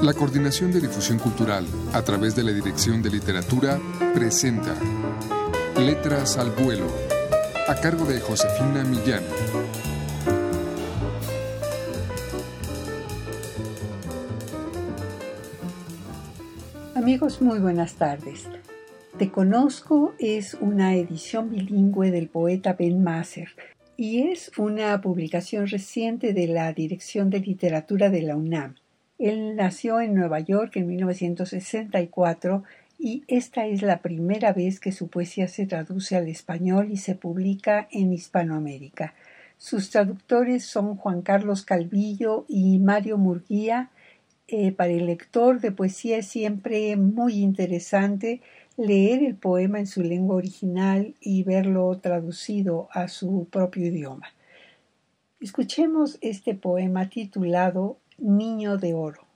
La Coordinación de Difusión Cultural, a través de la Dirección de Literatura, presenta Letras al Vuelo, a cargo de Josefina Millán. Amigos, muy buenas tardes. Te conozco es una edición bilingüe del poeta Ben Masser y es una publicación reciente de la Dirección de Literatura de la UNAM. Él nació en Nueva York en 1964 y esta es la primera vez que su poesía se traduce al español y se publica en Hispanoamérica. Sus traductores son Juan Carlos Calvillo y Mario Murguía. Eh, para el lector de poesía es siempre muy interesante leer el poema en su lengua original y verlo traducido a su propio idioma. Escuchemos este poema titulado Niño de Oro.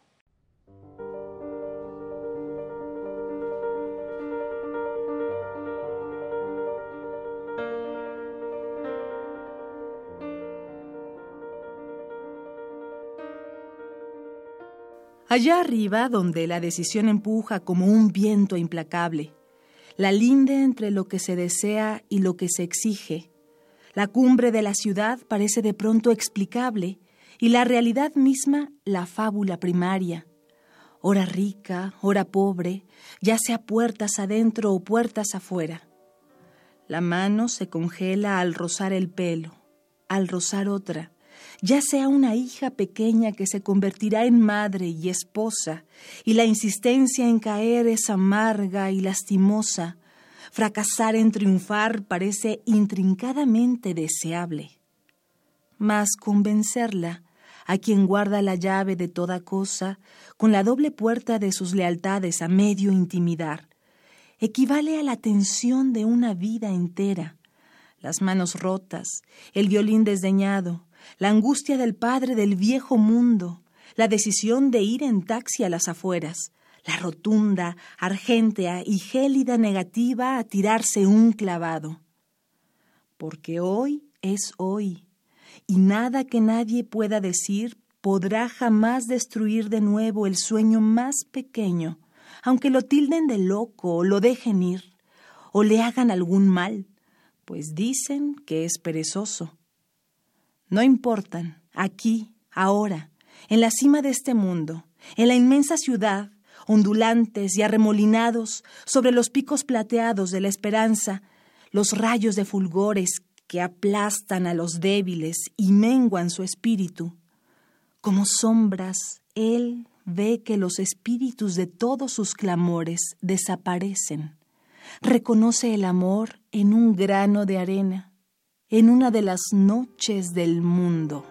Allá arriba, donde la decisión empuja como un viento implacable, la linde entre lo que se desea y lo que se exige, la cumbre de la ciudad parece de pronto explicable y la realidad misma la fábula primaria. Hora rica, hora pobre, ya sea puertas adentro o puertas afuera. La mano se congela al rozar el pelo, al rozar otra, ya sea una hija pequeña que se convertirá en madre y esposa, y la insistencia en caer es amarga y lastimosa. Fracasar en triunfar parece intrincadamente deseable. Mas convencerla a quien guarda la llave de toda cosa, con la doble puerta de sus lealtades a medio intimidar, equivale a la tensión de una vida entera. Las manos rotas, el violín desdeñado, la angustia del padre del viejo mundo, la decisión de ir en taxi a las afueras, la rotunda, argéntea y gélida negativa a tirarse un clavado. Porque hoy es hoy, y nada que nadie pueda decir podrá jamás destruir de nuevo el sueño más pequeño, aunque lo tilden de loco o lo dejen ir, o le hagan algún mal, pues dicen que es perezoso. No importan, aquí, ahora, en la cima de este mundo, en la inmensa ciudad, ondulantes y arremolinados sobre los picos plateados de la esperanza, los rayos de fulgores que aplastan a los débiles y menguan su espíritu. Como sombras, Él ve que los espíritus de todos sus clamores desaparecen. Reconoce el amor en un grano de arena, en una de las noches del mundo.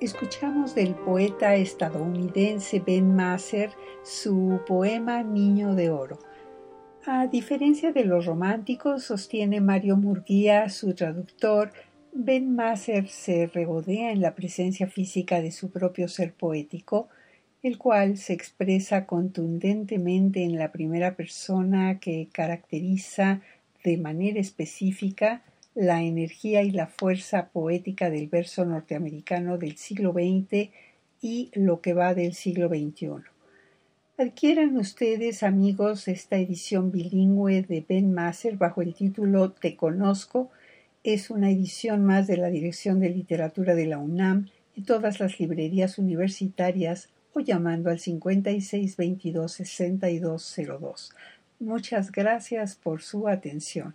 Escuchamos del poeta estadounidense Ben Masser su poema Niño de Oro. A diferencia de los románticos, sostiene Mario Murguía, su traductor, Ben Masser se regodea en la presencia física de su propio ser poético, el cual se expresa contundentemente en la primera persona que caracteriza de manera específica la energía y la fuerza poética del verso norteamericano del siglo XX y lo que va del siglo XXI. Adquieran ustedes, amigos, esta edición bilingüe de Ben Masser bajo el título Te conozco. Es una edición más de la Dirección de Literatura de la UNAM en todas las librerías universitarias o llamando al 56 22 6202. Muchas gracias por su atención.